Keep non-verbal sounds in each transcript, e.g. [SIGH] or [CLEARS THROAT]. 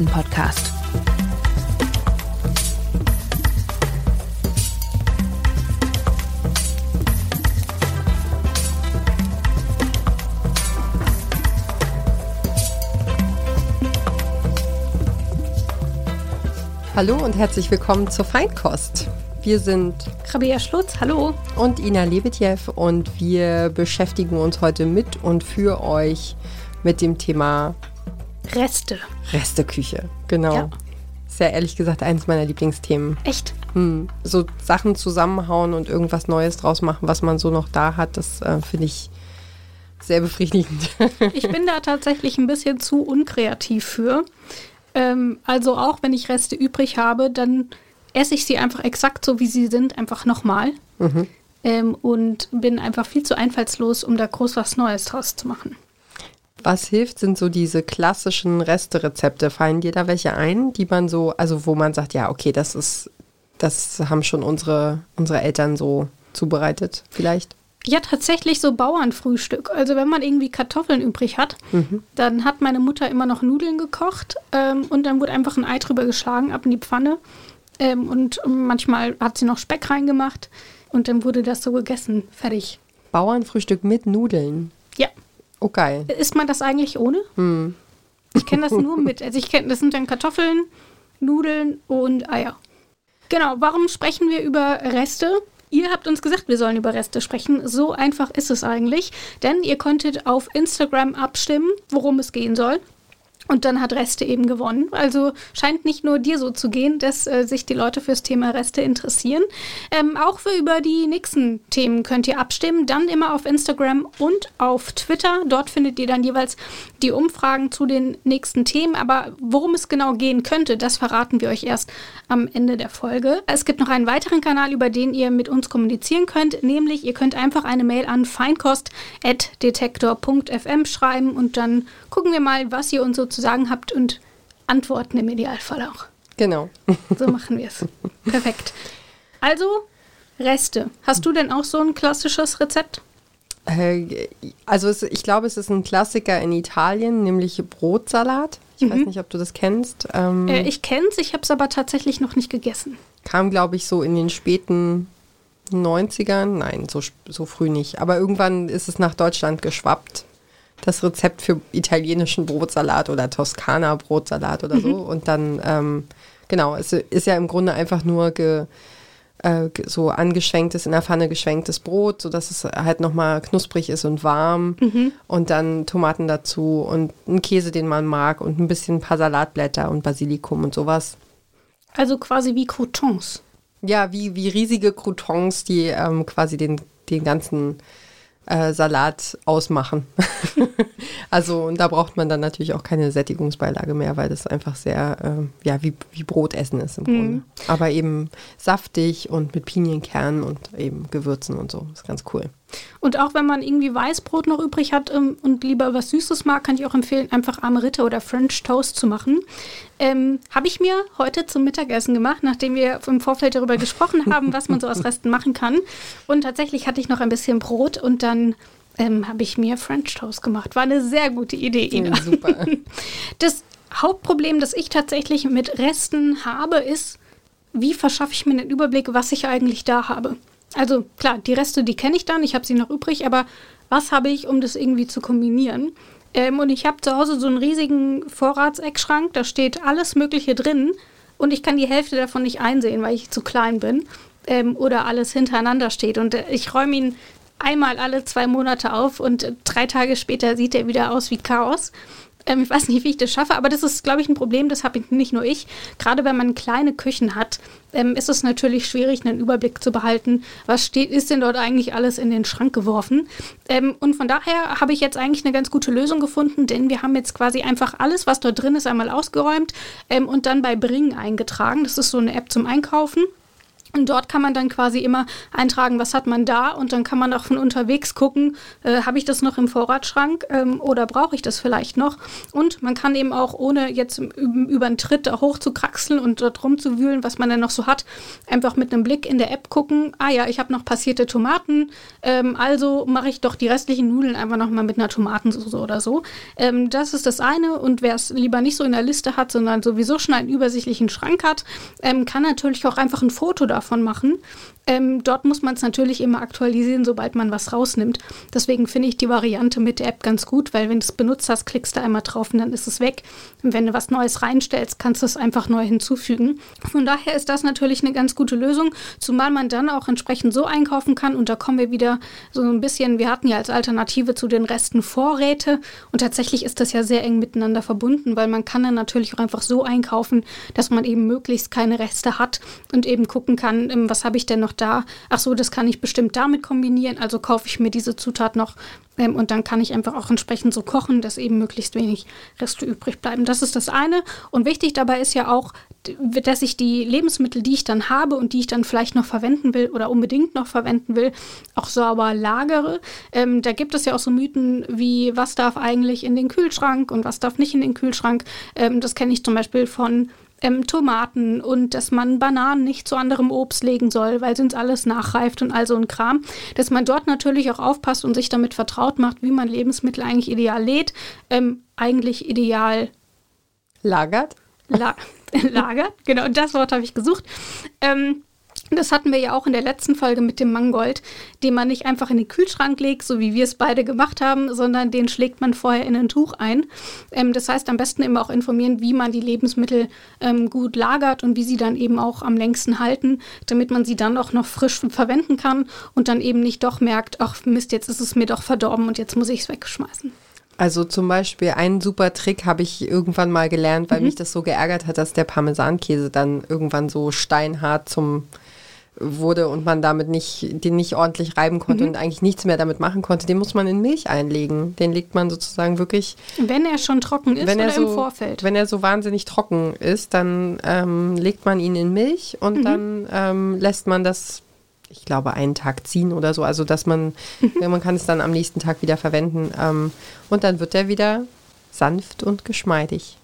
Essen Podcast. Hallo und herzlich willkommen zur Feinkost. Wir sind Rabea Schlutz, hallo. Und Ina Lebetjew und wir beschäftigen uns heute mit und für euch mit dem Thema Reste. Resteküche, genau. Ja. Sehr ehrlich gesagt eines meiner Lieblingsthemen. Echt? Hm. So Sachen zusammenhauen und irgendwas Neues draus machen, was man so noch da hat, das äh, finde ich sehr befriedigend. [LAUGHS] ich bin da tatsächlich ein bisschen zu unkreativ für. Ähm, also auch wenn ich Reste übrig habe, dann esse ich sie einfach exakt so, wie sie sind, einfach nochmal. Mhm. Ähm, und bin einfach viel zu einfallslos, um da groß was Neues draus zu machen. Was hilft, sind so diese klassischen Resterezepte. Fallen dir da welche ein, die man so, also wo man sagt, ja, okay, das ist, das haben schon unsere, unsere Eltern so zubereitet, vielleicht? Ja, tatsächlich so Bauernfrühstück. Also wenn man irgendwie Kartoffeln übrig hat, mhm. dann hat meine Mutter immer noch Nudeln gekocht ähm, und dann wurde einfach ein Ei drüber geschlagen, ab in die Pfanne. Ähm, und manchmal hat sie noch Speck reingemacht und dann wurde das so gegessen. Fertig. Bauernfrühstück mit Nudeln? Ja. Oh, geil. Isst man das eigentlich ohne? Hm. Ich kenne das nur mit. Also ich kenne, das sind dann Kartoffeln, Nudeln und Eier. Genau, warum sprechen wir über Reste? Ihr habt uns gesagt, wir sollen über Reste sprechen. So einfach ist es eigentlich. Denn ihr konntet auf Instagram abstimmen, worum es gehen soll. Und dann hat Reste eben gewonnen. Also scheint nicht nur dir so zu gehen, dass äh, sich die Leute fürs Thema Reste interessieren. Ähm, auch für über die nächsten Themen könnt ihr abstimmen. Dann immer auf Instagram und auf Twitter. Dort findet ihr dann jeweils die Umfragen zu den nächsten Themen. Aber worum es genau gehen könnte, das verraten wir euch erst am Ende der Folge. Es gibt noch einen weiteren Kanal, über den ihr mit uns kommunizieren könnt. Nämlich, ihr könnt einfach eine Mail an feinkost.detektor.fm schreiben und dann gucken wir mal, was ihr uns so zu sagen habt und antworten im Idealfall auch. Genau. [LAUGHS] So machen wir es. Perfekt. Also, Reste. Hast du denn auch so ein klassisches Rezept? Äh, also es, ich glaube, es ist ein Klassiker in Italien, nämlich Brotsalat. Ich mhm. weiß nicht, ob du das kennst. Ähm, äh, ich kenne es, ich habe es aber tatsächlich noch nicht gegessen. Kam, glaube ich, so in den späten 90ern. Nein, so, so früh nicht. Aber irgendwann ist es nach Deutschland geschwappt das Rezept für italienischen Brotsalat oder Toskana-Brotsalat oder so. Mhm. Und dann, ähm, genau, es ist ja im Grunde einfach nur ge, äh, so angeschwenktes, in der Pfanne geschwenktes Brot, sodass es halt nochmal knusprig ist und warm. Mhm. Und dann Tomaten dazu und einen Käse, den man mag und ein bisschen ein paar Salatblätter und Basilikum und sowas. Also quasi wie Croutons. Ja, wie, wie riesige Croutons, die ähm, quasi den, den ganzen äh, Salat ausmachen. [LAUGHS] also und da braucht man dann natürlich auch keine Sättigungsbeilage mehr, weil das einfach sehr, äh, ja, wie, wie Brotessen ist im mhm. Grunde. Aber eben saftig und mit Pinienkernen und eben Gewürzen und so. Das ist ganz cool. Und auch wenn man irgendwie Weißbrot noch übrig hat ähm, und lieber was Süßes mag, kann ich auch empfehlen, einfach Ameritte oder French Toast zu machen. Ähm, Habe ich mir heute zum Mittagessen gemacht, nachdem wir im Vorfeld darüber gesprochen haben, was man so aus Resten [LAUGHS] machen kann. Und tatsächlich hatte ich noch ein bisschen Brot und dann ähm, habe ich mir French Toast gemacht. War eine sehr gute Idee, Ina. Ja, super. [LAUGHS] Das Hauptproblem, das ich tatsächlich mit Resten habe, ist, wie verschaffe ich mir einen Überblick, was ich eigentlich da habe? Also klar, die Reste, die kenne ich dann, ich habe sie noch übrig, aber was habe ich, um das irgendwie zu kombinieren? Ähm, und ich habe zu Hause so einen riesigen Vorratseckschrank, da steht alles Mögliche drin und ich kann die Hälfte davon nicht einsehen, weil ich zu klein bin ähm, oder alles hintereinander steht. Und äh, ich räume ihn einmal alle zwei Monate auf und äh, drei Tage später sieht er wieder aus wie Chaos. Ähm, ich weiß nicht, wie ich das schaffe, aber das ist, glaube ich, ein Problem, das habe nicht nur ich. Gerade wenn man kleine Küchen hat, ähm, ist es natürlich schwierig, einen Überblick zu behalten, was steht, ist denn dort eigentlich alles in den Schrank geworfen. Ähm, und von daher habe ich jetzt eigentlich eine ganz gute Lösung gefunden, denn wir haben jetzt quasi einfach alles, was dort drin ist, einmal ausgeräumt ähm, und dann bei Bring eingetragen. Das ist so eine App zum Einkaufen. Und dort kann man dann quasi immer eintragen, was hat man da und dann kann man auch von unterwegs gucken, äh, habe ich das noch im Vorratsschrank ähm, oder brauche ich das vielleicht noch. Und man kann eben auch, ohne jetzt über einen Tritt da hoch zu kraxeln und dort rumzuwühlen, was man dann noch so hat, einfach mit einem Blick in der App gucken, ah ja, ich habe noch passierte Tomaten, ähm, also mache ich doch die restlichen Nudeln einfach nochmal mit einer Tomatensauce oder so. Ähm, das ist das eine und wer es lieber nicht so in der Liste hat, sondern sowieso schon einen übersichtlichen Schrank hat, ähm, kann natürlich auch einfach ein Foto davon davon machen. Ähm, dort muss man es natürlich immer aktualisieren, sobald man was rausnimmt. Deswegen finde ich die Variante mit der App ganz gut, weil wenn du es benutzt hast, klickst du einmal drauf und dann ist es weg. Und wenn du was Neues reinstellst, kannst du es einfach neu hinzufügen. Von daher ist das natürlich eine ganz gute Lösung, zumal man dann auch entsprechend so einkaufen kann. Und da kommen wir wieder so ein bisschen, wir hatten ja als Alternative zu den Resten Vorräte und tatsächlich ist das ja sehr eng miteinander verbunden, weil man kann dann natürlich auch einfach so einkaufen, dass man eben möglichst keine Reste hat und eben gucken kann, kann, ähm, was habe ich denn noch da? Ach so, das kann ich bestimmt damit kombinieren. Also kaufe ich mir diese Zutat noch ähm, und dann kann ich einfach auch entsprechend so kochen, dass eben möglichst wenig Reste übrig bleiben. Das ist das eine. Und wichtig dabei ist ja auch, dass ich die Lebensmittel, die ich dann habe und die ich dann vielleicht noch verwenden will oder unbedingt noch verwenden will, auch sauber lagere. Ähm, da gibt es ja auch so Mythen wie, was darf eigentlich in den Kühlschrank und was darf nicht in den Kühlschrank. Ähm, das kenne ich zum Beispiel von ähm, Tomaten und dass man Bananen nicht zu anderem Obst legen soll, weil sonst alles nachreift und all so ein Kram. Dass man dort natürlich auch aufpasst und sich damit vertraut macht, wie man Lebensmittel eigentlich ideal lädt, ähm, eigentlich ideal lagert. La [LAUGHS] lagert, genau, das Wort habe ich gesucht. Ähm, das hatten wir ja auch in der letzten Folge mit dem Mangold, den man nicht einfach in den Kühlschrank legt, so wie wir es beide gemacht haben, sondern den schlägt man vorher in ein Tuch ein. Ähm, das heißt, am besten immer auch informieren, wie man die Lebensmittel ähm, gut lagert und wie sie dann eben auch am längsten halten, damit man sie dann auch noch frisch verwenden kann und dann eben nicht doch merkt, ach Mist, jetzt ist es mir doch verdorben und jetzt muss ich es wegschmeißen. Also zum Beispiel einen super Trick habe ich irgendwann mal gelernt, weil mhm. mich das so geärgert hat, dass der Parmesankäse dann irgendwann so steinhart zum wurde und man damit nicht, den nicht ordentlich reiben konnte mhm. und eigentlich nichts mehr damit machen konnte, den muss man in Milch einlegen. Den legt man sozusagen wirklich. Wenn er schon trocken ist wenn oder so, im Vorfeld? Wenn er so wahnsinnig trocken ist, dann ähm, legt man ihn in Milch und mhm. dann ähm, lässt man das, ich glaube, einen Tag ziehen oder so. Also dass man, mhm. man kann es dann am nächsten Tag wieder verwenden. Ähm, und dann wird er wieder sanft und geschmeidig.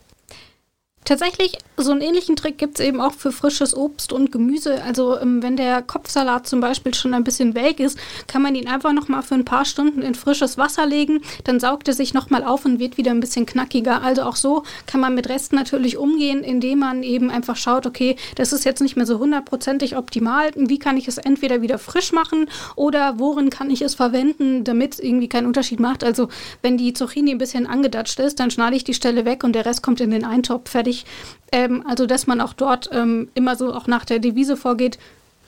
Tatsächlich, so einen ähnlichen Trick gibt es eben auch für frisches Obst und Gemüse. Also ähm, wenn der Kopfsalat zum Beispiel schon ein bisschen welk ist, kann man ihn einfach nochmal für ein paar Stunden in frisches Wasser legen. Dann saugt er sich nochmal auf und wird wieder ein bisschen knackiger. Also auch so kann man mit Resten natürlich umgehen, indem man eben einfach schaut, okay, das ist jetzt nicht mehr so hundertprozentig optimal. Wie kann ich es entweder wieder frisch machen oder worin kann ich es verwenden, damit es irgendwie keinen Unterschied macht. Also wenn die Zucchini ein bisschen angedatscht ist, dann schneide ich die Stelle weg und der Rest kommt in den Eintopf fertig wichtig. Ähm, also, dass man auch dort ähm, immer so auch nach der Devise vorgeht,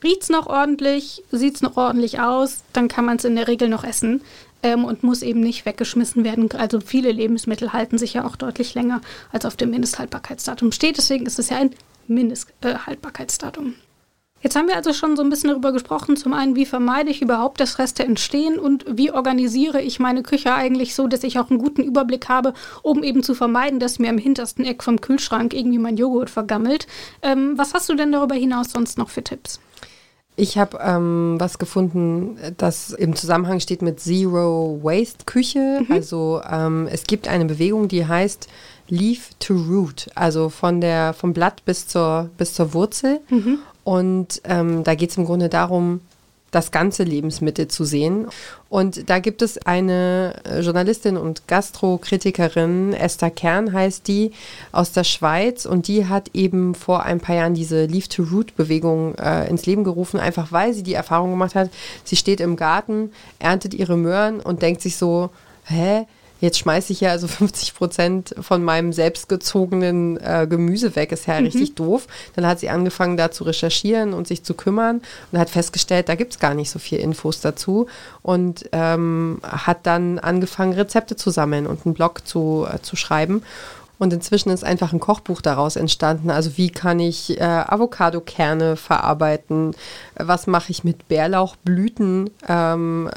riecht es noch ordentlich, sieht es noch ordentlich aus, dann kann man es in der Regel noch essen. Ähm, und muss eben nicht weggeschmissen werden. Also viele Lebensmittel halten sich ja auch deutlich länger, als auf dem Mindesthaltbarkeitsdatum steht. Deswegen ist es ja ein Mindesthaltbarkeitsdatum. Äh, Jetzt haben wir also schon so ein bisschen darüber gesprochen. Zum einen, wie vermeide ich überhaupt, dass Reste entstehen und wie organisiere ich meine Küche eigentlich so, dass ich auch einen guten Überblick habe, um eben zu vermeiden, dass mir im hintersten Eck vom Kühlschrank irgendwie mein Joghurt vergammelt. Ähm, was hast du denn darüber hinaus sonst noch für Tipps? Ich habe ähm, was gefunden, das im Zusammenhang steht mit Zero Waste Küche. Mhm. Also ähm, es gibt eine Bewegung, die heißt Leaf to Root, also von der vom Blatt bis zur bis zur Wurzel. Mhm. Und ähm, da geht es im Grunde darum, das ganze Lebensmittel zu sehen. Und da gibt es eine äh, Journalistin und Gastrokritikerin, Esther Kern heißt die, aus der Schweiz. Und die hat eben vor ein paar Jahren diese Leaf-to-Root-Bewegung äh, ins Leben gerufen, einfach weil sie die Erfahrung gemacht hat, sie steht im Garten, erntet ihre Möhren und denkt sich so, hä? Jetzt schmeiße ich ja also [LAUGHS] 50 Prozent von meinem selbstgezogenen äh, Gemüse weg. Ist ja mhm. richtig doof. Dann hat sie angefangen, da zu recherchieren und sich zu kümmern und hat festgestellt, da gibt es gar nicht so viel Infos dazu und ähm, hat dann angefangen, Rezepte zu sammeln und einen Blog zu, äh, zu schreiben. Und inzwischen ist einfach ein Kochbuch daraus entstanden. Also wie kann ich äh, Avocado-Kerne verarbeiten? Was mache ich mit Bärlauchblüten? Ähm,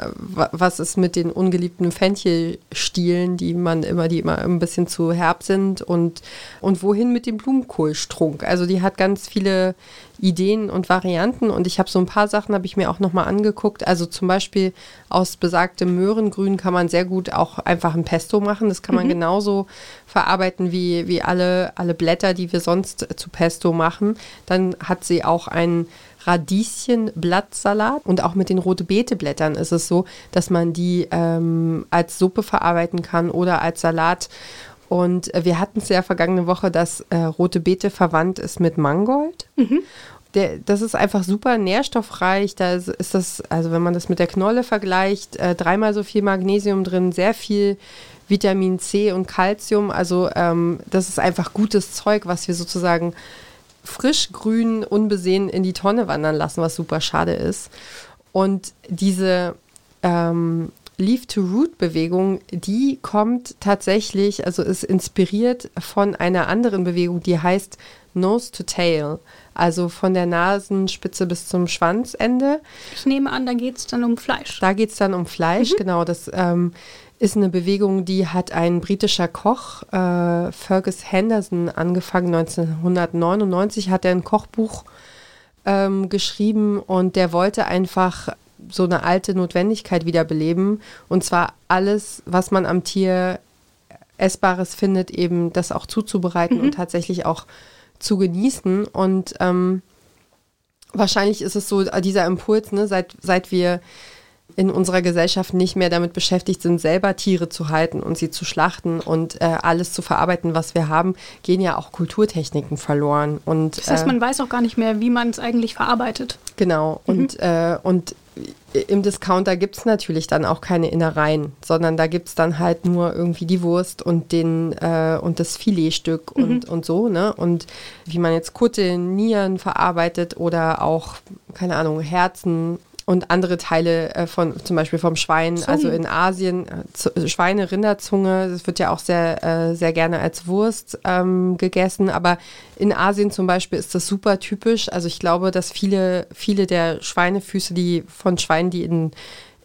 was ist mit den ungeliebten Fenchelstielen, die man immer, die immer ein bisschen zu herb sind? Und, und wohin mit dem Blumenkohlstrunk? Also die hat ganz viele Ideen und Varianten und ich habe so ein paar Sachen habe ich mir auch nochmal angeguckt. Also zum Beispiel aus besagtem Möhrengrün kann man sehr gut auch einfach ein Pesto machen. Das kann man Mhm. genauso verarbeiten wie, wie alle, alle Blätter, die wir sonst zu Pesto machen. Dann hat sie auch einen Radieschenblattsalat und auch mit den rote Beete Blättern ist es so, dass man die ähm, als Suppe verarbeiten kann oder als Salat. Und äh, wir hatten es ja vergangene Woche, dass äh, rote Beete verwandt ist mit Mangold. Der, das ist einfach super nährstoffreich. Da ist, ist das, also wenn man das mit der Knolle vergleicht, äh, dreimal so viel Magnesium drin, sehr viel Vitamin C und Calcium. Also ähm, das ist einfach gutes Zeug, was wir sozusagen frisch grün unbesehen in die Tonne wandern lassen, was super schade ist. Und diese ähm, Leaf-to-Root-Bewegung, die kommt tatsächlich, also ist inspiriert von einer anderen Bewegung, die heißt Nose to Tail, also von der Nasenspitze bis zum Schwanzende. Ich nehme an, da geht es dann um Fleisch. Da geht es dann um Fleisch, genau. Das ähm, ist eine Bewegung, die hat ein britischer Koch, äh, Fergus Henderson, angefangen. 1999 hat er ein Kochbuch ähm, geschrieben und der wollte einfach so eine alte Notwendigkeit wiederbeleben. Und zwar alles, was man am Tier Essbares findet, eben das auch zuzubereiten und tatsächlich auch zu genießen. Und ähm, wahrscheinlich ist es so, äh, dieser Impuls, ne, seit, seit wir in unserer Gesellschaft nicht mehr damit beschäftigt sind, selber Tiere zu halten und sie zu schlachten und äh, alles zu verarbeiten, was wir haben, gehen ja auch Kulturtechniken verloren. Und, Das heißt, äh, man weiß auch gar nicht mehr, wie man es eigentlich verarbeitet. Genau, und, äh, und im Discounter gibt es natürlich dann auch keine Innereien, sondern da gibt es dann halt nur irgendwie die Wurst und, den, äh, und das Filetstück und, und so, ne? Und wie man jetzt Kutte, Nieren verarbeitet oder auch, keine Ahnung, Herzen und andere Teile äh, von, zum Beispiel vom Schwein, Zungen. also in Asien, äh, Z- Schweine, Rinderzunge, das wird ja auch sehr, äh, sehr gerne als Wurst ähm, gegessen, aber in Asien zum Beispiel ist das super typisch. Also ich glaube, dass viele, viele der Schweinefüße, die von Schweinen, die in,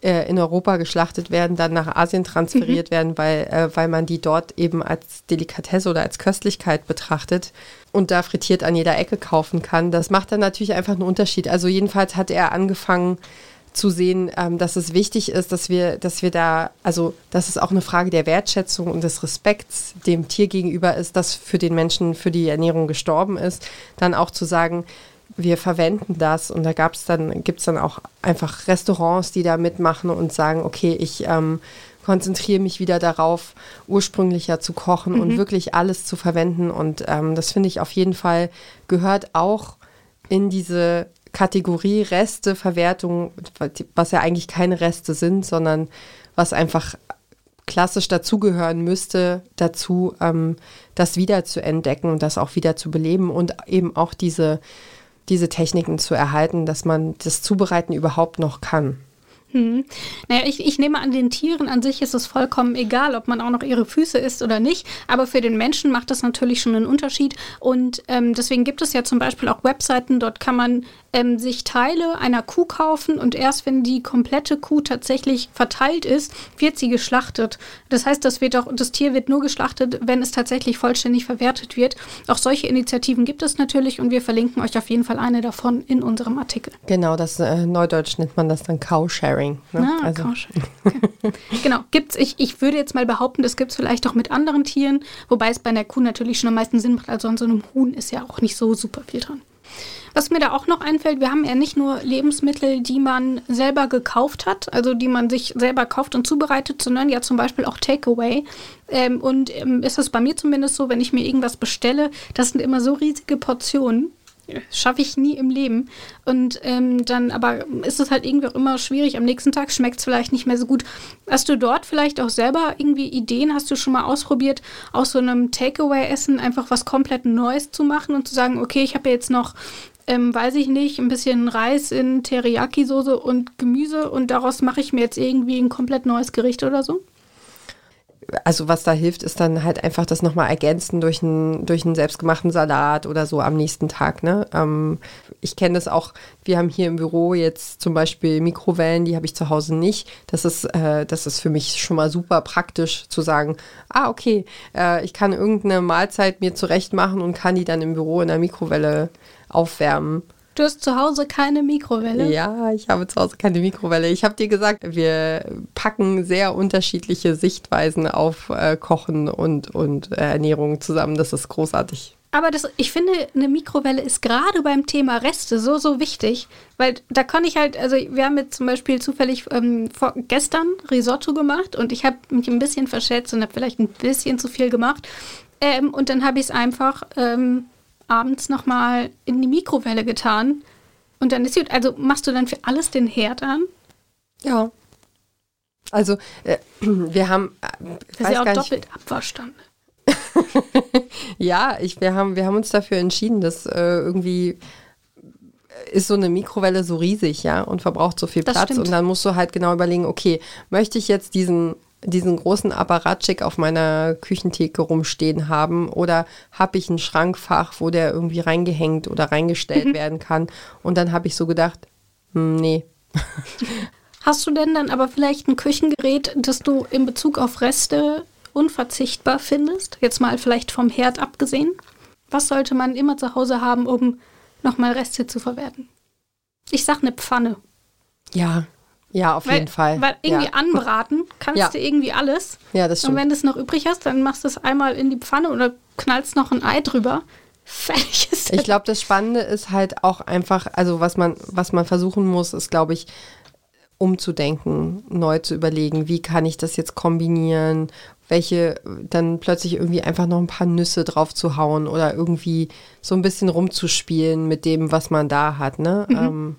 äh, in Europa geschlachtet werden, dann nach Asien transferiert werden, weil, äh, weil man die dort eben als Delikatesse oder als Köstlichkeit betrachtet und da frittiert an jeder Ecke kaufen kann. Das macht dann natürlich einfach einen Unterschied. Also jedenfalls hat er angefangen zu sehen, ähm, dass es wichtig ist, dass wir, dass wir da, also dass es auch eine Frage der Wertschätzung und des Respekts dem Tier gegenüber ist, das für den Menschen für die Ernährung gestorben ist, dann auch zu sagen, wir verwenden das und da gab es dann, gibt es dann auch einfach Restaurants, die da mitmachen und sagen, okay, ich ähm, konzentriere mich wieder darauf, ursprünglicher zu kochen und wirklich alles zu verwenden. Und ähm, das finde ich auf jeden Fall gehört auch in diese Kategorie Reste, Verwertung, was ja eigentlich keine Reste sind, sondern was einfach klassisch dazugehören müsste, dazu ähm, das wieder zu entdecken und das auch wieder zu beleben und eben auch diese, diese Techniken zu erhalten, dass man das Zubereiten überhaupt noch kann. Hm. Naja, ich, ich nehme an, den Tieren an sich ist es vollkommen egal, ob man auch noch ihre Füße isst oder nicht. Aber für den Menschen macht das natürlich schon einen Unterschied. Und ähm, deswegen gibt es ja zum Beispiel auch Webseiten, dort kann man ähm, sich Teile einer Kuh kaufen und erst wenn die komplette Kuh tatsächlich verteilt ist, wird sie geschlachtet. Das heißt, das, wird auch, das Tier wird nur geschlachtet, wenn es tatsächlich vollständig verwertet wird. Auch solche Initiativen gibt es natürlich und wir verlinken euch auf jeden Fall eine davon in unserem Artikel. Genau, das äh, Neudeutsch nennt man das dann Cowsharing. Ne? Ah, also, Couching. Okay. genau, gibt's, ich, ich würde jetzt mal behaupten, das gibt es vielleicht auch mit anderen Tieren, wobei es bei einer Kuh natürlich schon am meisten Sinn macht. Also an so einem Huhn ist ja auch nicht so super viel dran. Was mir da auch noch einfällt, wir haben ja nicht nur Lebensmittel, die man selber gekauft hat, also die man sich selber kauft und zubereitet, sondern ja zum Beispiel auch Takeaway. Ähm, und ähm, ist es bei mir zumindest so, wenn ich mir irgendwas bestelle, das sind immer so riesige Portionen. Schaffe ich nie im Leben. Und ähm, dann aber ist es halt irgendwie auch immer schwierig. Am nächsten Tag schmeckt es vielleicht nicht mehr so gut. Hast du dort vielleicht auch selber irgendwie Ideen? Hast du schon mal ausprobiert, aus so einem Takeaway-Essen einfach was komplett Neues zu machen und zu sagen, okay, ich habe jetzt noch, ähm, weiß ich nicht, ein bisschen Reis in Teriyaki-Soße und Gemüse und daraus mache ich mir jetzt irgendwie ein komplett neues Gericht oder so? also was da hilft, ist dann halt einfach das nochmal ergänzen durch einen, durch einen selbstgemachten Salat oder so am nächsten Tag. Ne? Ähm, ich kenne das auch, wir haben hier im Büro jetzt zum Beispiel Mikrowellen, die habe ich zu Hause nicht. Das ist, äh, das ist für mich schon mal super praktisch zu sagen, ah, okay, äh, ich kann irgendeine Mahlzeit mir zurecht machen und kann die dann im Büro in der Mikrowelle aufwärmen. Du hast zu Hause keine Mikrowelle? Ja, ich habe zu Hause keine Mikrowelle. Ich habe dir gesagt, wir packen sehr unterschiedliche Sichtweisen auf äh, Kochen und, und äh, Ernährung zusammen. Das ist großartig. Aber das, ich finde, eine Mikrowelle ist gerade beim Thema Reste so, so wichtig, weil da kann ich halt, also wir haben jetzt zum Beispiel zufällig ähm, vor, gestern Risotto gemacht und ich habe mich ein bisschen verschätzt und habe vielleicht ein bisschen zu viel gemacht. Ähm, und dann habe ich es einfach ähm, abends nochmal in die Mikrowelle getan. Und dann ist gut. Also machst du dann für alles den Herd an? Ja. Also, äh, [CLEARS THROAT] wir haben. Äh, das ist ja auch doppelt Abwaschstand. [LAUGHS] ja, ich, wir, haben, wir haben uns dafür entschieden, dass äh, irgendwie ist so eine Mikrowelle so riesig, ja, und verbraucht so viel das Platz. Stimmt. Und dann musst du halt genau überlegen, okay, möchte ich jetzt diesen diesen großen Apparatschik auf meiner Küchentheke rumstehen haben oder habe ich ein Schrankfach, wo der irgendwie reingehängt oder reingestellt mhm. werden kann. Und dann habe ich so gedacht, hm, nee. [LAUGHS] Hast du denn dann aber vielleicht ein Küchengerät, das du in Bezug auf Reste unverzichtbar findest? Jetzt mal vielleicht vom Herd abgesehen. Was sollte man immer zu Hause haben, um nochmal Reste zu verwerten? Ich sag eine Pfanne. Ja, ja, auf weil, jeden Fall. Weil irgendwie ja. anbraten kannst ja. du irgendwie alles. Ja, das stimmt. Und wenn du es noch übrig hast, dann machst du es einmal in die Pfanne oder knallst noch ein Ei drüber. [LAUGHS] Fertig ist Ich glaube, das Spannende ist halt auch einfach, also was man, was man versuchen muss, ist, glaube ich, umzudenken, neu zu überlegen, wie kann ich das jetzt kombinieren, welche dann plötzlich irgendwie einfach noch ein paar Nüsse drauf zu hauen oder irgendwie so ein bisschen rumzuspielen mit dem, was man da hat. Ne? Mhm. Ähm,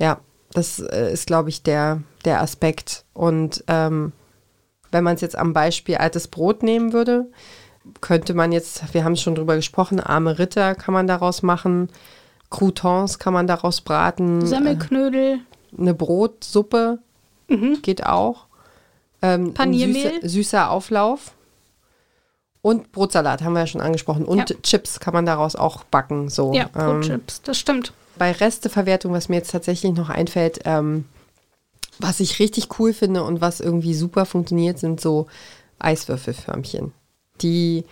ja, das äh, ist, glaube ich, der, der Aspekt. Und ähm, wenn man es jetzt am Beispiel altes Brot nehmen würde, könnte man jetzt, wir haben schon drüber gesprochen, arme Ritter kann man daraus machen, Croutons kann man daraus braten. Semmelknödel. Äh, eine Brotsuppe mhm. geht auch. Ähm, Paniermehl. Süße, süßer Auflauf. Und Brotsalat haben wir ja schon angesprochen. Und ja. Chips kann man daraus auch backen. So. Ja, Brotchips, ähm, das stimmt bei Resteverwertung, was mir jetzt tatsächlich noch einfällt, ähm, was ich richtig cool finde und was irgendwie super funktioniert, sind so Eiswürfelförmchen. Die,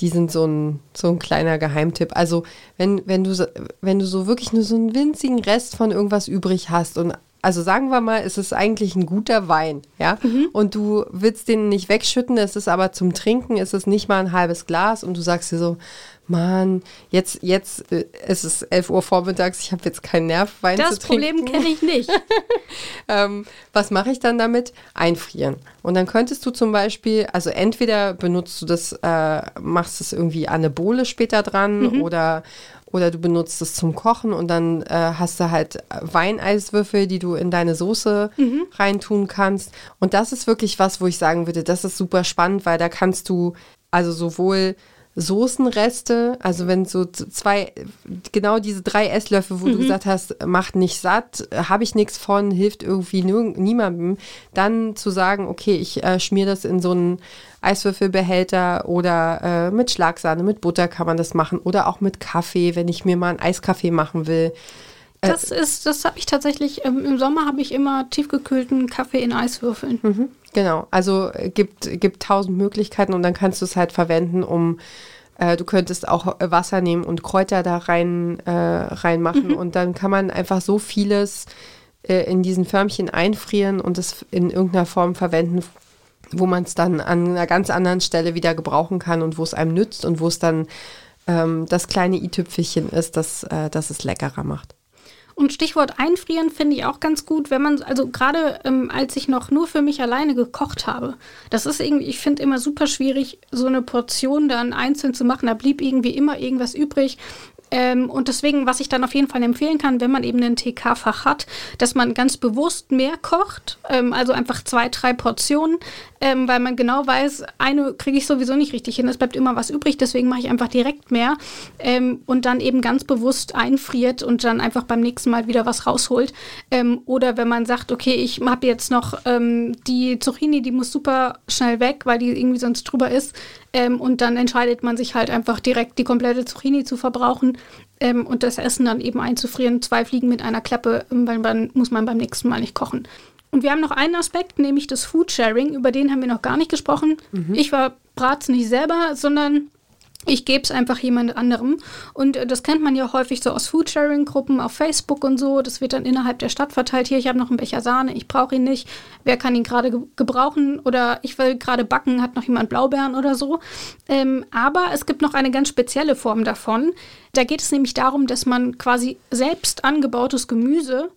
die sind so ein, so ein kleiner Geheimtipp. Also wenn, wenn, du, wenn du so wirklich nur so einen winzigen Rest von irgendwas übrig hast und also sagen wir mal, es ist eigentlich ein guter Wein, ja, mhm. und du willst den nicht wegschütten, es ist aber zum Trinken, ist es nicht mal ein halbes Glas und du sagst dir so, Mann, jetzt, jetzt äh, es ist 11 Uhr vormittags, ich habe jetzt keinen Nerv, Wein das zu trinken. Das Problem kenne ich nicht. [LAUGHS] ähm, was mache ich dann damit? Einfrieren. Und dann könntest du zum Beispiel, also entweder benutzt du das, äh, machst es irgendwie an eine Bohle später dran mhm. oder oder du benutzt es zum Kochen und dann äh, hast du halt Weineiswürfel, die du in deine Soße mhm. reintun kannst. Und das ist wirklich was, wo ich sagen würde, das ist super spannend, weil da kannst du also sowohl Soßenreste, also wenn so zwei, genau diese drei Esslöffel, wo mhm. du gesagt hast, macht nicht satt, habe ich nichts von, hilft irgendwie niemandem, dann zu sagen, okay, ich äh, schmier das in so einen Eiswürfelbehälter oder äh, mit Schlagsahne, mit Butter kann man das machen oder auch mit Kaffee, wenn ich mir mal einen Eiskaffee machen will. Äh, das ist, das habe ich tatsächlich, ähm, im Sommer habe ich immer tiefgekühlten Kaffee in Eiswürfeln. Mhm. Genau, also äh, gibt, gibt tausend Möglichkeiten und dann kannst du es halt verwenden, um äh, du könntest auch Wasser nehmen und Kräuter da rein äh, reinmachen mhm. und dann kann man einfach so vieles äh, in diesen Förmchen einfrieren und es in irgendeiner Form verwenden, wo man es dann an einer ganz anderen Stelle wieder gebrauchen kann und wo es einem nützt und wo es dann ähm, das kleine i-Tüpfelchen ist, das, äh, das es leckerer macht. Und Stichwort einfrieren finde ich auch ganz gut, wenn man, also gerade ähm, als ich noch nur für mich alleine gekocht habe, das ist irgendwie, ich finde immer super schwierig, so eine Portion dann einzeln zu machen. Da blieb irgendwie immer irgendwas übrig. Ähm, und deswegen, was ich dann auf jeden Fall empfehlen kann, wenn man eben ein TK-Fach hat, dass man ganz bewusst mehr kocht, ähm, also einfach zwei, drei Portionen, ähm, weil man genau weiß, eine kriege ich sowieso nicht richtig hin, es bleibt immer was übrig, deswegen mache ich einfach direkt mehr ähm, und dann eben ganz bewusst einfriert und dann einfach beim nächsten Mal wieder was rausholt. Ähm, oder wenn man sagt, okay, ich habe jetzt noch ähm, die Zucchini, die muss super schnell weg, weil die irgendwie sonst drüber ist, ähm, und dann entscheidet man sich halt einfach direkt die komplette Zucchini zu verbrauchen ähm, und das Essen dann eben einzufrieren. Zwei Fliegen mit einer Klappe, weil dann muss man beim nächsten Mal nicht kochen. Und wir haben noch einen Aspekt, nämlich das Foodsharing. Über den haben wir noch gar nicht gesprochen. Mhm. Ich war brat's nicht selber, sondern Ich gebe es einfach jemand anderem. Und äh, das kennt man ja häufig so aus Foodsharing-Gruppen auf Facebook und so. Das wird dann innerhalb der Stadt verteilt. Hier, ich habe noch einen Becher Sahne, ich brauche ihn nicht. Wer kann ihn gerade ge gebrauchen? Oder ich will gerade backen, hat noch jemand Blaubeeren oder so. Ähm, aber es gibt noch eine ganz spezielle Form davon. Da geht es nämlich darum, dass man quasi selbst angebautes Gemüse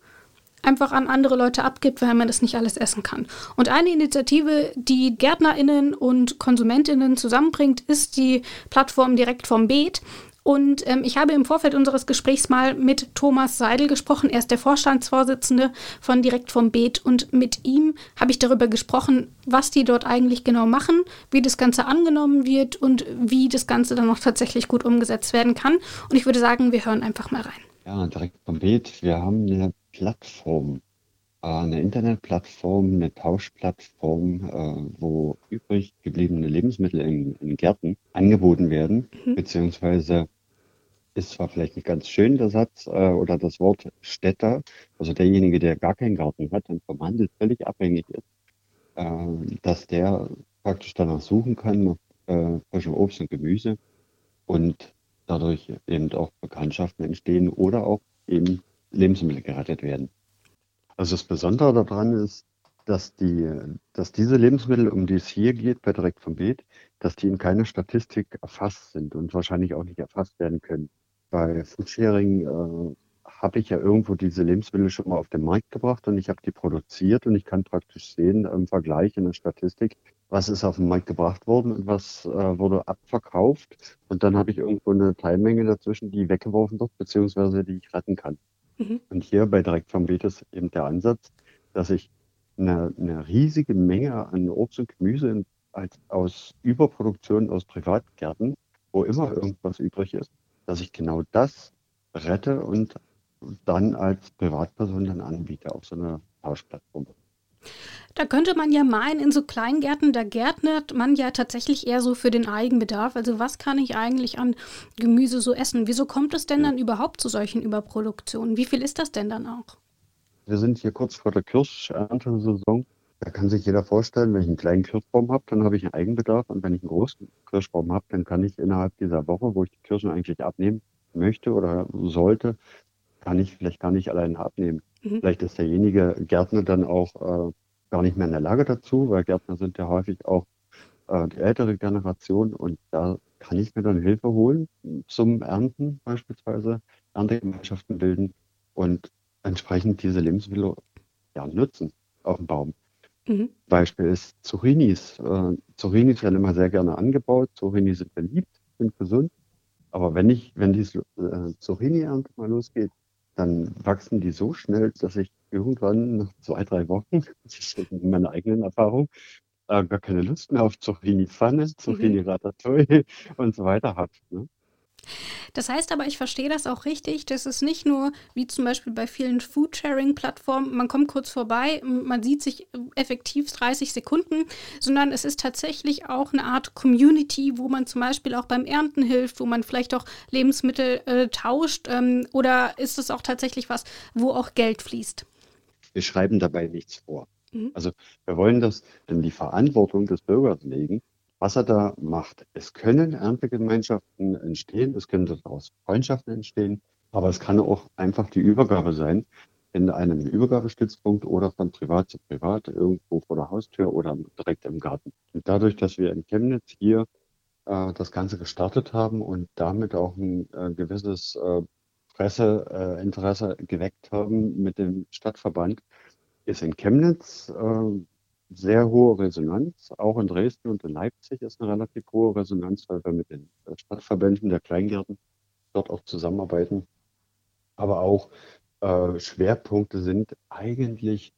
einfach an andere Leute abgibt, weil man das nicht alles essen kann. Und eine Initiative, die Gärtnerinnen und Konsumentinnen zusammenbringt, ist die Plattform direkt vom Beet. Und ähm, ich habe im Vorfeld unseres Gesprächs mal mit Thomas Seidel gesprochen. Er ist der Vorstandsvorsitzende von Direkt vom Beet. Und mit ihm habe ich darüber gesprochen, was die dort eigentlich genau machen, wie das Ganze angenommen wird und wie das Ganze dann noch tatsächlich gut umgesetzt werden kann. Und ich würde sagen, wir hören einfach mal rein. Ja, direkt vom Beet. Wir haben eine Plattform, äh, eine Internetplattform, eine Tauschplattform, äh, wo übrig gebliebene Lebensmittel in, in Gärten angeboten werden, mhm. beziehungsweise ist zwar vielleicht nicht ganz schön der Satz äh, oder das Wort Städter, also derjenige, der gar keinen Garten hat und vom Handel völlig abhängig ist, äh, dass der praktisch danach suchen kann nach äh, frischem Obst und Gemüse und dadurch eben auch Bekanntschaften entstehen oder auch eben Lebensmittel gerettet werden. Also das Besondere daran ist, dass, die, dass diese Lebensmittel, um die es hier geht, bei Direkt vom Beet, dass die in keiner Statistik erfasst sind und wahrscheinlich auch nicht erfasst werden können. Bei Foodsharing äh, habe ich ja irgendwo diese Lebensmittel schon mal auf den Markt gebracht und ich habe die produziert und ich kann praktisch sehen im Vergleich in der Statistik, was ist auf den Markt gebracht worden und was äh, wurde abverkauft. Und dann habe ich irgendwo eine Teilmenge dazwischen, die weggeworfen wird, beziehungsweise die ich retten kann. Mhm. Und hier bei Direkt vom Beet ist eben der Ansatz, dass ich eine, eine riesige Menge an Obst und Gemüse als, aus Überproduktion aus Privatgärten, wo immer irgendwas übrig ist, dass ich genau das rette und dann als Privatperson dann anbiete auf so einer Tauschplattform. Da könnte man ja meinen, in so Kleingärten, da gärtnert man ja tatsächlich eher so für den Eigenbedarf. Also was kann ich eigentlich an Gemüse so essen? Wieso kommt es denn dann überhaupt zu solchen Überproduktionen? Wie viel ist das denn dann auch? Wir sind hier kurz vor der Kirscherntesaison. Da kann sich jeder vorstellen, wenn ich einen kleinen Kirschbaum habe, dann habe ich einen Eigenbedarf. Und wenn ich einen großen Kirschbaum habe, dann kann ich innerhalb dieser Woche, wo ich die Kirschen eigentlich abnehmen möchte oder sollte, kann ich vielleicht gar nicht alleine abnehmen. Mhm. Vielleicht ist derjenige Gärtner dann auch äh, gar nicht mehr in der Lage dazu, weil Gärtner sind ja häufig auch äh, die ältere Generation und da kann ich mir dann Hilfe holen zum Ernten beispielsweise, Erntegemeinschaften bilden und entsprechend diese Lebensmittel ja, nutzen auf dem Baum. Mhm. Beispiel ist Zucchinis. Äh, Zucchinis werden immer sehr gerne angebaut. Zucchini sind beliebt, sind gesund. Aber wenn ich, wenn die äh, Zucchini-Ernte mal losgeht, dann wachsen die so schnell, dass ich irgendwann nach zwei, drei Wochen, [LAUGHS] das ist meine eigenen Erfahrung, äh, gar keine Lust mehr auf Zucchini-Pfanne, Zucchini-Ratatouille mhm. und so weiter habe. Ne? Das heißt aber, ich verstehe das auch richtig, dass es nicht nur, wie zum Beispiel bei vielen Foodsharing-Plattformen, man kommt kurz vorbei, man sieht sich effektiv 30 Sekunden, sondern es ist tatsächlich auch eine Art Community, wo man zum Beispiel auch beim Ernten hilft, wo man vielleicht auch Lebensmittel äh, tauscht ähm, oder ist es auch tatsächlich was, wo auch Geld fließt? Wir schreiben dabei nichts vor. Mhm. Also wir wollen das in die Verantwortung des Bürgers legen, was er da macht. Es können Erntegemeinschaften entstehen, es können daraus Freundschaften entstehen, aber es kann auch einfach die Übergabe sein in einem Übergabestützpunkt oder von privat zu privat, irgendwo vor der Haustür oder direkt im Garten. Und dadurch, dass wir in Chemnitz hier äh, das Ganze gestartet haben und damit auch ein äh, gewisses äh, Presseinteresse geweckt haben mit dem Stadtverband, ist in Chemnitz äh, sehr hohe Resonanz. Auch in Dresden und in Leipzig ist eine relativ hohe Resonanz, weil wir mit den Stadtverbänden der Kleingärten dort auch zusammenarbeiten. Aber auch äh, Schwerpunkte sind eigentlich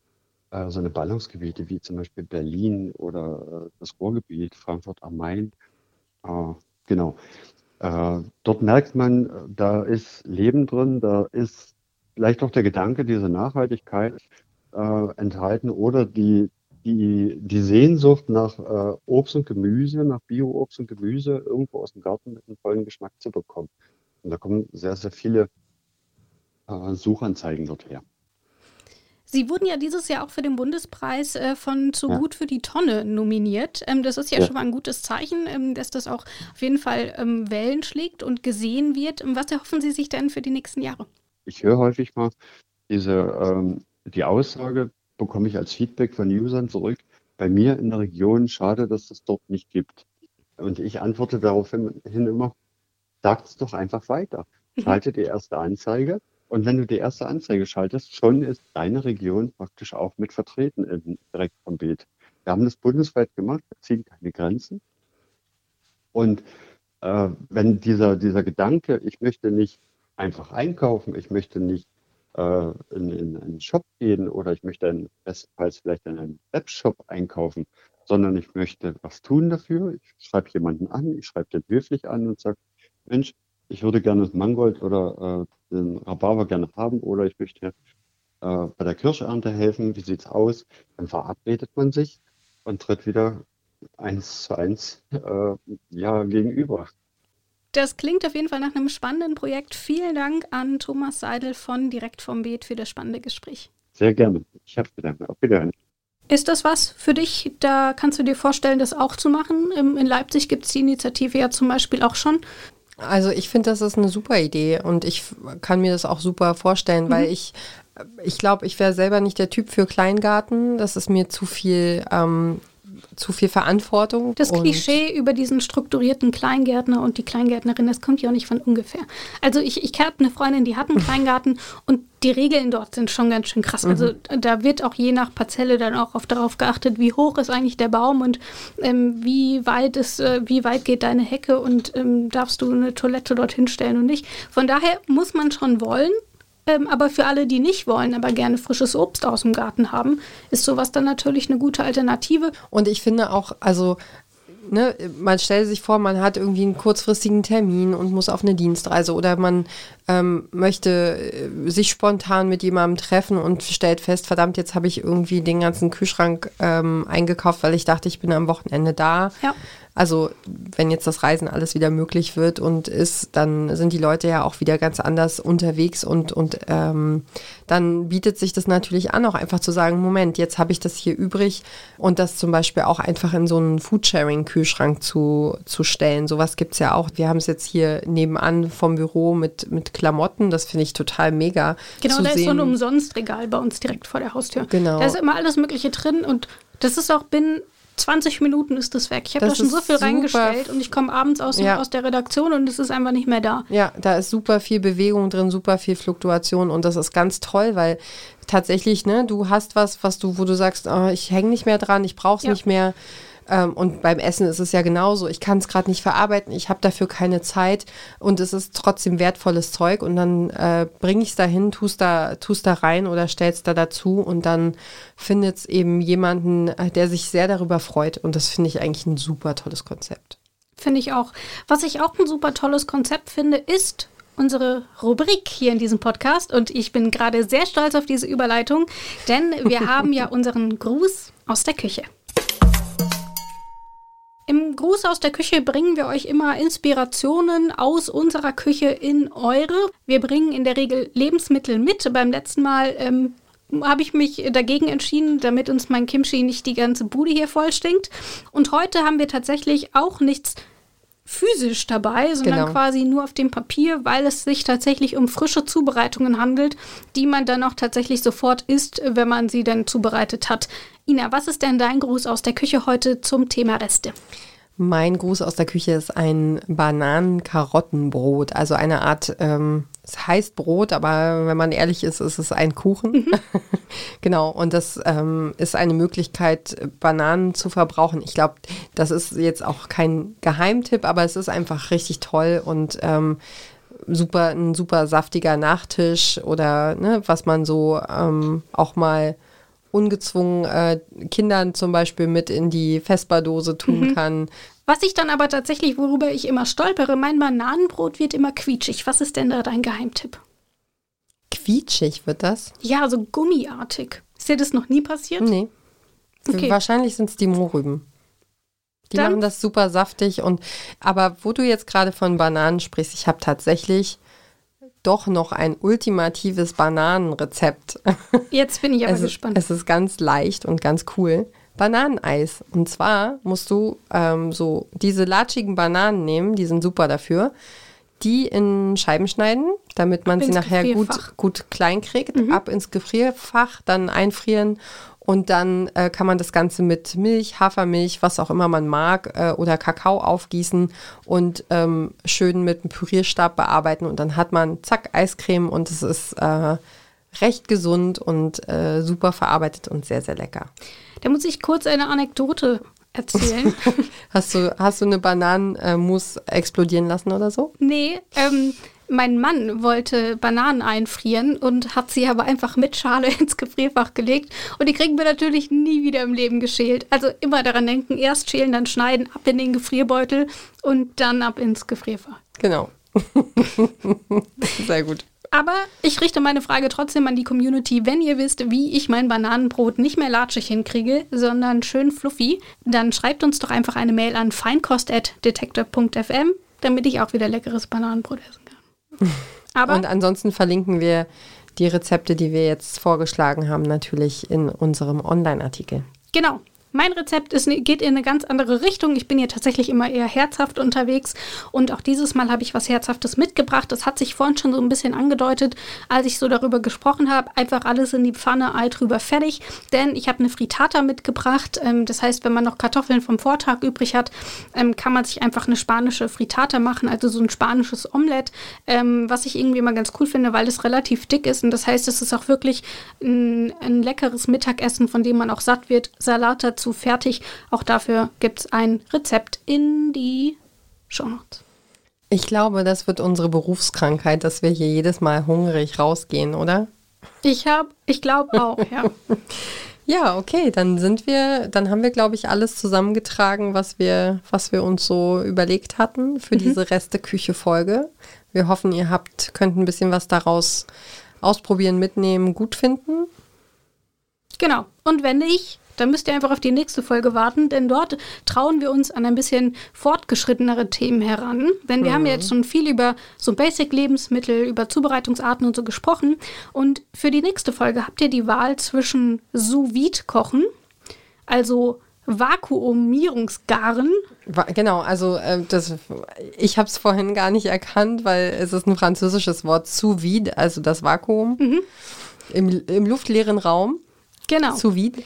äh, so eine Ballungsgebiete wie zum Beispiel Berlin oder äh, das Ruhrgebiet, Frankfurt am Main. Äh, genau. Äh, dort merkt man, da ist Leben drin, da ist vielleicht auch der Gedanke dieser Nachhaltigkeit äh, enthalten oder die, die, die Sehnsucht nach äh, Obst und Gemüse, nach Bio-Obst und Gemüse irgendwo aus dem Garten mit einem vollen Geschmack zu bekommen. Und da kommen sehr, sehr viele äh, Suchanzeigen dort her. Sie wurden ja dieses Jahr auch für den Bundespreis äh, von Zu Ja. gut für die Tonne nominiert. Ähm, das ist ja, Ja. schon mal ein gutes Zeichen, ähm, dass das auch auf jeden Fall ähm, Wellen schlägt und gesehen wird. Ähm, Was erhoffen Sie sich denn für die nächsten Jahre? Ich höre häufig mal diese, ähm, die Aussage, bekomme ich als Feedback von Usern zurück, bei mir in der Region, schade, dass es dort nicht gibt. Und ich antworte daraufhin immer, sagt es doch einfach weiter. Schalte die erste Anzeige und wenn du die erste Anzeige schaltest, schon ist deine Region praktisch auch mit vertreten in, direkt vom Beet. Wir haben das bundesweit gemacht, wir ziehen keine Grenzen. Und äh, wenn dieser, dieser Gedanke, ich möchte nicht einfach einkaufen, ich möchte nicht äh, in, in einen Shop gehen oder ich möchte in, bestenfalls vielleicht in einen Webshop einkaufen, sondern ich möchte was tun dafür. Ich schreibe jemanden an, ich schreibe den höflich an und sage, Mensch, ich würde gerne das Mangold oder äh, den Rhabarber gerne haben oder ich möchte äh, bei der Kirschernte helfen. Wie sieht's aus? Dann verabredet man sich und tritt wieder eins zu eins äh, ja, gegenüber. Das klingt auf jeden Fall nach einem spannenden Projekt. Vielen Dank an Thomas Seidel von Direkt vom Beet für das spannende Gespräch. Sehr gerne. Ich habe Gedanken. Auf Wiederhören. Ist das was für dich? Da kannst du dir vorstellen, das auch zu machen? In Leipzig gibt es die Initiative ja zum Beispiel auch schon. Also ich finde, das ist eine super Idee und ich kann mir das auch super vorstellen, weil ich, ich glaube, ich wäre selber nicht der Typ für Kleingarten. Das ist mir zu viel, ähm, zu viel Verantwortung. Das Klischee über diesen strukturierten Kleingärtner und die Kleingärtnerin, das kommt ja auch nicht von ungefähr. Also ich, ich habe eine Freundin, die hat einen Kleingarten [LAUGHS] und die Regeln dort sind schon ganz schön krass. Also da wird auch je nach Parzelle dann auch oft darauf geachtet, wie hoch ist eigentlich der Baum und ähm, wie weit ist, äh, wie weit geht deine Hecke und ähm, darfst du eine Toilette dorthin stellen und nicht. Von daher muss man schon wollen. Ähm, aber für alle, die nicht wollen, aber gerne frisches Obst aus dem Garten haben, ist sowas dann natürlich eine gute Alternative. Und ich finde auch, also, ne, man stellt sich vor, man hat irgendwie einen kurzfristigen Termin und muss auf eine Dienstreise oder man ähm, möchte äh, sich spontan mit jemandem treffen und stellt fest, verdammt, jetzt habe ich irgendwie den ganzen Kühlschrank ähm, eingekauft, weil ich dachte, ich bin am Wochenende da. Ja. Also wenn jetzt das Reisen alles wieder möglich wird und ist, dann sind die Leute ja auch wieder ganz anders unterwegs und, und ähm, dann bietet sich das natürlich an, auch einfach zu sagen, Moment, jetzt habe ich das hier übrig und das zum Beispiel auch einfach in so einen Foodsharing-Kühlschrank zu, zu stellen. Sowas gibt es ja auch. Wir haben es jetzt hier nebenan vom Büro mit, mit Klamotten, das finde ich total mega. Genau, da ist so sehen. ein Umsonstregal bei uns direkt vor der Haustür. Genau. Da ist immer alles Mögliche drin und das ist auch binnen 20 Minuten ist das weg. Ich habe da schon so viel reingestellt und ich komme abends aus, Ja. aus der Redaktion und es ist einfach nicht mehr da. Ja, da ist super viel Bewegung drin, super viel Fluktuation und das ist ganz toll, weil tatsächlich, ne, du hast was, was du, wo du sagst, oh, ich hänge nicht mehr dran, ich brauche es Ja. nicht mehr. Ähm, und beim Essen ist es ja genauso. Ich kann es gerade nicht verarbeiten, ich habe dafür keine Zeit und es ist trotzdem wertvolles Zeug und dann äh, bringe ich es dahin, tust da, tust da rein oder stellst da dazu und dann findet es eben jemanden, äh, der sich sehr darüber freut und das finde ich eigentlich ein super tolles Konzept. Finde ich auch. Was ich auch ein super tolles Konzept finde, ist unsere Rubrik hier in diesem Podcast. Und ich bin gerade sehr stolz auf diese Überleitung, denn wir haben ja [LAUGHS] unseren Gruß aus der Küche. Im Gruß aus der Küche bringen wir euch immer Inspirationen aus unserer Küche in eure. Wir bringen in der Regel Lebensmittel mit. Beim letzten Mal ähm, habe ich mich dagegen entschieden, damit uns mein Kimchi nicht die ganze Bude hier voll stinkt. Und heute haben wir tatsächlich auch nichts physisch dabei, sondern Genau. quasi nur auf dem Papier, weil es sich tatsächlich um frische Zubereitungen handelt, die man dann auch tatsächlich sofort isst, wenn man sie dann zubereitet hat. Ina, was ist denn dein Gruß aus der Küche heute zum Thema Reste? Mein Gruß aus der Küche ist ein Bananen-Karottenbrot. Also eine Art, ähm, es heißt Brot, aber wenn man ehrlich ist, ist es ein Kuchen. [LAUGHS] genau, und das ähm, ist eine Möglichkeit, Bananen zu verbrauchen. Ich glaube, das ist jetzt auch kein Geheimtipp, aber es ist einfach richtig toll und ähm, super, ein super saftiger Nachtisch oder ne, was man so ähm, auch mal ungezwungen äh, Kindern zum Beispiel mit in die Vespa-Dose tun kann. Was ich dann aber tatsächlich, worüber ich immer stolpere, mein Bananenbrot wird immer quietschig. Was ist denn da dein Geheimtipp? Quietschig wird das? Ja, so gummiartig. Ist dir das noch nie passiert? Nee. Okay. Wahrscheinlich sind es die Mohrrüben. Die Dann- machen das super saftig und aber wo du jetzt gerade von Bananen sprichst, ich habe tatsächlich doch noch ein ultimatives Bananenrezept. [LAUGHS] Jetzt bin ich aber es gespannt. Ist, es ist ganz leicht und ganz cool. Bananeneis. Und zwar musst du ähm, so diese latschigen Bananen nehmen, die sind super dafür. Die in Scheiben schneiden, damit man sie nachher gut, gut klein kriegt. Mhm. Ab ins Gefrierfach, dann einfrieren. Und dann äh, kann man das Ganze mit Milch, Hafermilch, was auch immer man mag, äh, oder Kakao aufgießen und ähm, schön mit einem Pürierstab bearbeiten. Und dann hat man zack Eiscreme und es ist äh, recht gesund und äh, super verarbeitet und sehr, sehr lecker. Da muss ich kurz eine Anekdote erzählen. [LAUGHS] Hast du, hast du eine Bananenmus explodieren lassen oder so? nee, ähm, mein Mann wollte Bananen einfrieren und hat sie aber einfach mit Schale [LAUGHS] ins Gefrierfach gelegt. Und die kriegen wir natürlich nie wieder im Leben geschält. Also immer daran denken, erst schälen, dann schneiden, ab in den Gefrierbeutel und dann ab ins Gefrierfach. Genau. [LAUGHS] sehr gut. Aber ich richte meine Frage trotzdem an die Community. Wenn ihr wisst, wie ich mein Bananenbrot nicht mehr latschig hinkriege, sondern schön fluffy, dann schreibt uns doch einfach eine Mail an feinkost.detektor.fm, damit ich auch wieder leckeres Bananenbrot essen kann. [LAUGHS] Aber Und ansonsten verlinken wir die Rezepte, die wir jetzt vorgeschlagen haben, natürlich in unserem Online-Artikel. Genau. Mein Rezept ist, ne- geht in eine ganz andere Richtung. Ich bin hier tatsächlich immer eher herzhaft unterwegs. Und auch dieses Mal habe ich was Herzhaftes mitgebracht. Das hat sich vorhin schon so ein bisschen angedeutet, als ich so darüber gesprochen habe. Einfach alles in die Pfanne, Ei drüber, fertig. Denn ich habe eine Frittata mitgebracht. Ähm, das heißt, wenn man noch Kartoffeln vom Vortag übrig hat, ähm, kann man sich einfach eine spanische Frittata machen. Also so ein spanisches Omelett, ähm, was ich irgendwie immer ganz cool finde, weil es relativ dick ist. Und das heißt, es ist auch wirklich ein, ein leckeres Mittagessen, von dem man auch satt wird. Salat dazu fertig. Auch dafür gibt es ein Rezept in die Show Notes. Ich glaube, das wird unsere Berufskrankheit, dass wir hier jedes Mal hungrig rausgehen, oder? Ich habe, ich glaube auch, ja. [LAUGHS] Ja, okay, dann sind wir, dann haben wir, glaube ich, alles zusammengetragen, was wir, was wir uns so überlegt hatten für diese Reste-Küche-Folge. Wir hoffen, ihr habt, könnt ein bisschen was daraus ausprobieren, mitnehmen, gut finden. Genau. Und wenn nicht, dann müsst ihr einfach auf die nächste Folge warten, denn dort trauen wir uns an ein bisschen fortgeschrittenere Themen heran. Denn wir haben ja jetzt schon viel über so Basic-Lebensmittel, über Zubereitungsarten und so gesprochen. Und für die nächste Folge habt ihr die Wahl zwischen Sous-Vide-Kochen, also Vakuumierungsgaren. Genau, also äh, das, ich habe es vorhin gar nicht erkannt, weil es ist ein französisches Wort, sous vide, also das Vakuum im, im luftleeren Raum, Genau. sous vide.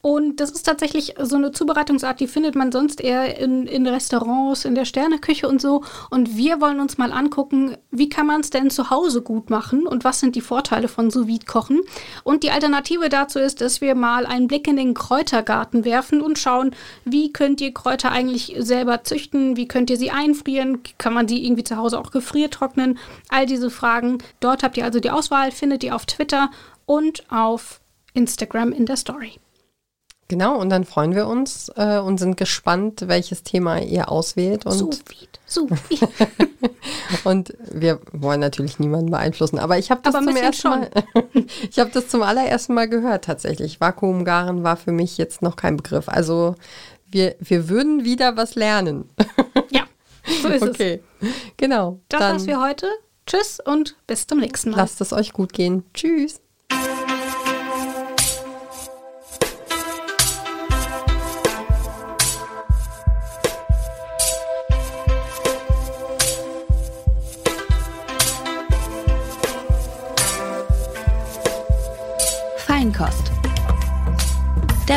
Und das ist tatsächlich so eine Zubereitungsart, die findet man sonst eher in, in Restaurants, in der Sterneküche und so. Und wir wollen uns mal angucken, wie kann man es denn zu Hause gut machen und was sind die Vorteile von sous kochen Und die Alternative dazu ist, dass wir mal einen Blick in den Kräutergarten werfen und schauen, wie könnt ihr Kräuter eigentlich selber züchten, wie könnt ihr sie einfrieren, kann man sie irgendwie zu Hause auch gefriertrocknen, all diese Fragen. Dort habt ihr also die Auswahl, findet ihr auf Twitter und auf Instagram in der Story. Genau, und dann freuen wir uns äh, und sind gespannt, welches Thema ihr auswählt. Und, Sous vide, sous [LAUGHS] vide. und wir wollen natürlich niemanden beeinflussen. Aber ich habe das Aber zum ersten Mal, [LAUGHS] ich habe das zum allerersten Mal gehört tatsächlich. Vakuumgaren war für mich jetzt noch kein Begriff. Also wir, wir würden wieder was lernen. [LAUGHS] Ja, so ist es. okay, genau. Das war's für heute. Tschüss und bis zum nächsten Mal. lasst es euch gut gehen. Tschüss.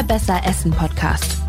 Der Besser Essen Podcast.